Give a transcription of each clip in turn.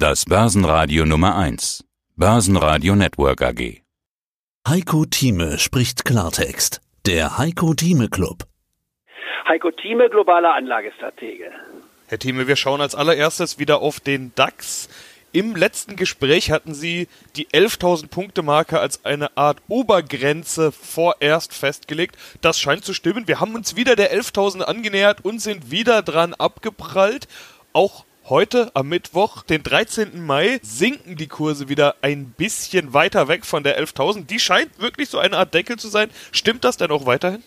Das Börsenradio Nummer 1. Börsenradio Network AG. Heiko Thieme spricht Klartext. Der Heiko Thieme Club. Heiko Thieme, globaler Anlagestratege. Herr Thieme, wir schauen als allererstes wieder auf den DAX. Im letzten Gespräch hatten Sie die 11.000 Punkte Marke als eine Art Obergrenze vorerst festgelegt. Das scheint zu stimmen. Wir haben uns wieder der 11.000 angenähert und sind wieder dran abgeprallt. Auch heute am Mittwoch, den 13. Mai, sinken die Kurse wieder ein bisschen weiter weg von der 11.000. Die scheint wirklich so eine Art Deckel zu sein. Stimmt das denn auch weiterhin?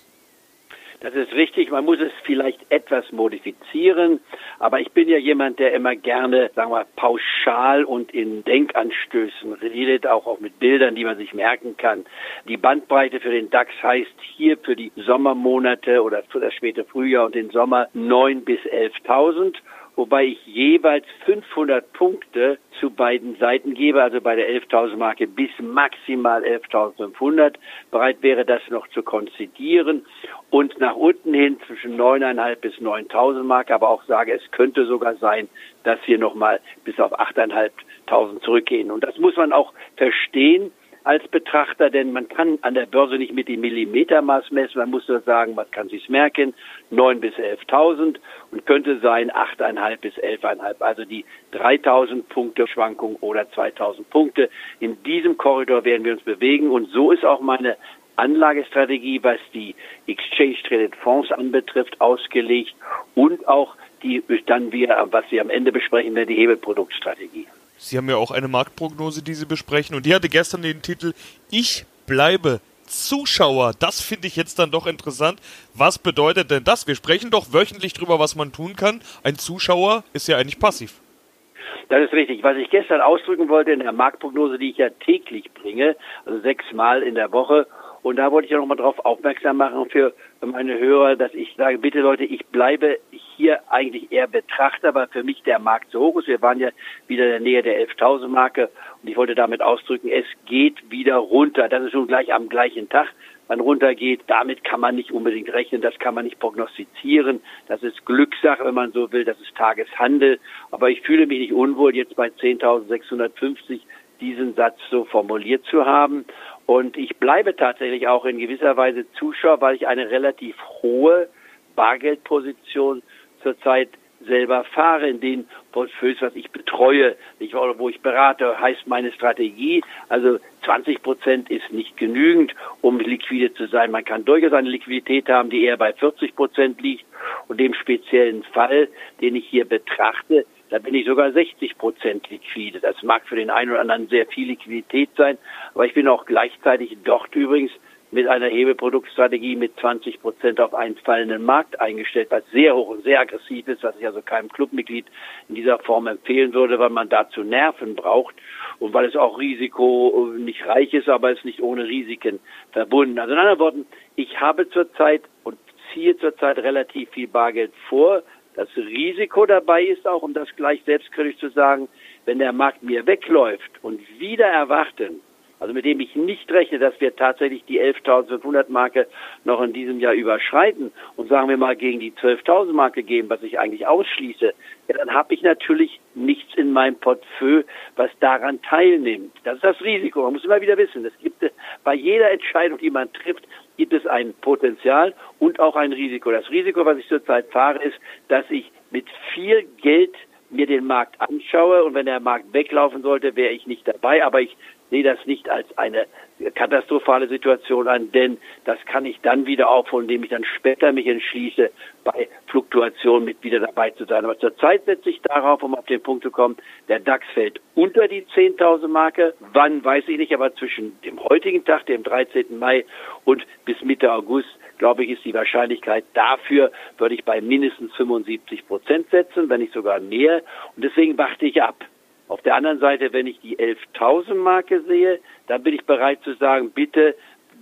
Das ist richtig. Man muss es vielleicht etwas modifizieren. Aber ich bin ja jemand, der immer gerne, sagen wir, pauschal und in Denkanstößen redet, auch, auch mit Bildern, die man sich merken kann. Die Bandbreite für den DAX heißt hier für die Sommermonate oder für das späte Frühjahr und den Sommer 9 bis 11.000 wobei ich jeweils 500 Punkte zu beiden Seiten gebe, also bei der 11.000 Marke bis maximal 11.500. Bereit wäre das noch zu konzidieren und nach unten hin zwischen 9.500 bis 9.000 Marke, aber auch sage, es könnte sogar sein, dass wir nochmal bis auf 8.500 zurückgehen. Und das muss man auch verstehen als Betrachter, denn man kann an der Börse nicht mit dem Millimetermaß messen. Man muss nur sagen, was kann sich's merken? 9 bis 11.000 und könnte sein 8,5 bis 11,5. Also die 3.000 Punkte Schwankung oder 2.000 Punkte. In diesem Korridor werden wir uns bewegen und so ist auch meine Anlagestrategie, was die Exchange Traded Fonds anbetrifft, ausgelegt und auch die dann wir, was wir am Ende besprechen werden, die Hebelproduktstrategie. Sie haben ja auch eine Marktprognose, die Sie besprechen. Und die hatte gestern den Titel Ich bleibe Zuschauer. Das finde ich jetzt dann doch interessant. Was bedeutet denn das? Wir sprechen doch wöchentlich drüber, was man tun kann. Ein Zuschauer ist ja eigentlich passiv. Das ist richtig. Was ich gestern ausdrücken wollte in der Marktprognose, die ich ja täglich bringe, also sechsmal in der Woche, und da wollte ich ja nochmal darauf aufmerksam machen für meine Hörer, dass ich sage, bitte Leute, ich bleibe hier eigentlich eher Betrachter, weil für mich der Markt so hoch ist. Wir waren ja wieder in der Nähe der 11.000 Marke und ich wollte damit ausdrücken, es geht wieder runter. Das ist schon gleich am gleichen Tag, wann runtergeht. Damit kann man nicht unbedingt rechnen, das kann man nicht prognostizieren. Das ist Glückssache, wenn man so will, das ist Tageshandel. Aber ich fühle mich nicht unwohl, jetzt bei 10.650 diesen Satz so formuliert zu haben. Und ich bleibe tatsächlich auch in gewisser Weise Zuschauer, weil ich eine relativ hohe Bargeldposition zurzeit selber fahre in den Portfolios, was ich betreue, nicht, wo ich berate, heißt meine Strategie. Also 20 Prozent ist nicht genügend, um liquide zu sein. Man kann durchaus eine Liquidität haben, die eher bei 40 Prozent liegt. Und dem speziellen Fall, den ich hier betrachte, da bin ich sogar 60 Prozent liquide. Das mag für den einen oder anderen sehr viel Liquidität sein, aber ich bin auch gleichzeitig dort übrigens mit einer Hebeproduktstrategie mit 20 Prozent auf einen fallenden Markt eingestellt, was sehr hoch und sehr aggressiv ist, was ich also keinem Clubmitglied in dieser Form empfehlen würde, weil man dazu Nerven braucht und weil es auch Risiko nicht reich ist, aber es nicht ohne Risiken verbunden. Also in anderen Worten, ich habe zurzeit und ziehe zurzeit relativ viel Bargeld vor, das Risiko dabei ist auch, um das gleich selbstkritisch zu sagen, wenn der Markt mir wegläuft und wieder erwarten, also mit dem ich nicht rechne, dass wir tatsächlich die 11.500 Marke noch in diesem Jahr überschreiten und sagen wir mal gegen die 12.000 Marke gehen, was ich eigentlich ausschließe, ja, dann habe ich natürlich nichts in meinem Portfolio, was daran teilnimmt. Das ist das Risiko. Man muss immer wieder wissen, es gibt bei jeder Entscheidung, die man trifft, gibt es ein Potenzial und auch ein Risiko. Das Risiko, was ich zurzeit fahre, ist, dass ich mit viel Geld mir den Markt anschaue und wenn der Markt weglaufen sollte, wäre ich nicht dabei. Aber ich sehe das nicht als eine katastrophale Situation an, denn das kann ich dann wieder aufholen, indem ich dann später mich entschließe, bei Fluktuationen mit wieder dabei zu sein. Aber zurzeit setze ich darauf, um auf den Punkt zu kommen, der DAX fällt unter die 10.000 Marke. Wann, weiß ich nicht, aber zwischen dem heutigen Tag, dem 13. Mai und bis Mitte August, glaube ich, ist die Wahrscheinlichkeit dafür, würde ich bei mindestens 75 Prozent setzen, wenn nicht sogar mehr. Und deswegen warte ich ab. Auf der anderen Seite, wenn ich die 11.000 Marke sehe, dann bin ich bereit zu sagen, bitte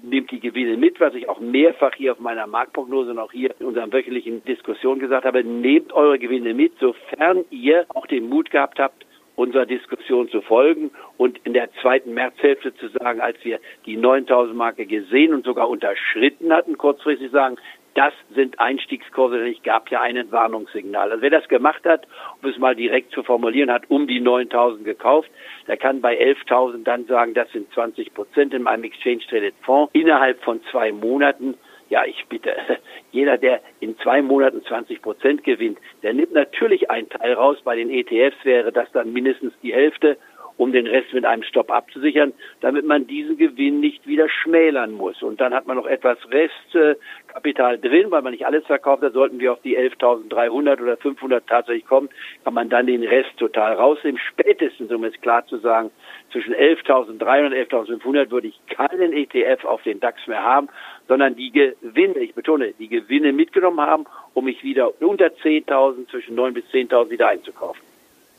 nehmt die Gewinne mit, was ich auch mehrfach hier auf meiner Marktprognose und auch hier in unserer wöchentlichen Diskussion gesagt habe, nehmt eure Gewinne mit, sofern ihr auch den Mut gehabt habt, unserer Diskussion zu folgen und in der zweiten Märzhälfte zu sagen, als wir die 9000 Marke gesehen und sogar unterschritten hatten, kurzfristig sagen, das sind Einstiegskurse, denn ich gab ja ein Warnungssignal. Also wer das gemacht hat, um es mal direkt zu formulieren, hat um die 9.000 gekauft, der kann bei 11.000 dann sagen, das sind 20 Prozent in meinem Exchange Traded Fonds innerhalb von zwei Monaten. Ja, ich bitte, jeder, der in zwei Monaten 20 Prozent gewinnt, der nimmt natürlich einen Teil raus. Bei den ETFs wäre das dann mindestens die Hälfte um den Rest mit einem Stopp abzusichern, damit man diesen Gewinn nicht wieder schmälern muss. Und dann hat man noch etwas Restkapital drin, weil man nicht alles verkauft hat. Sollten wir auf die 11.300 oder 500 tatsächlich kommen, kann man dann den Rest total rausnehmen. Spätestens, um es klar zu sagen, zwischen 11.300 und 11.500 würde ich keinen ETF auf den DAX mehr haben, sondern die Gewinne, ich betone, die Gewinne mitgenommen haben, um mich wieder unter 10.000, zwischen 9.000 bis 10.000 wieder einzukaufen.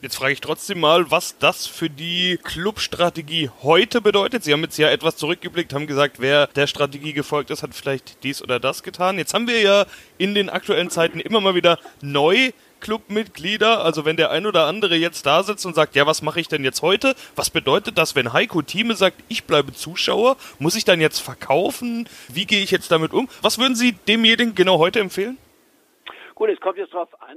Jetzt frage ich trotzdem mal, was das für die Clubstrategie heute bedeutet. Sie haben jetzt ja etwas zurückgeblickt, haben gesagt, wer der Strategie gefolgt ist, hat vielleicht dies oder das getan. Jetzt haben wir ja in den aktuellen Zeiten immer mal wieder neu Clubmitglieder, also wenn der ein oder andere jetzt da sitzt und sagt, ja, was mache ich denn jetzt heute? Was bedeutet das, wenn Heiko Thieme sagt, ich bleibe Zuschauer? Muss ich dann jetzt verkaufen? Wie gehe ich jetzt damit um? Was würden Sie demjenigen genau heute empfehlen? Gut, es kommt jetzt darauf an,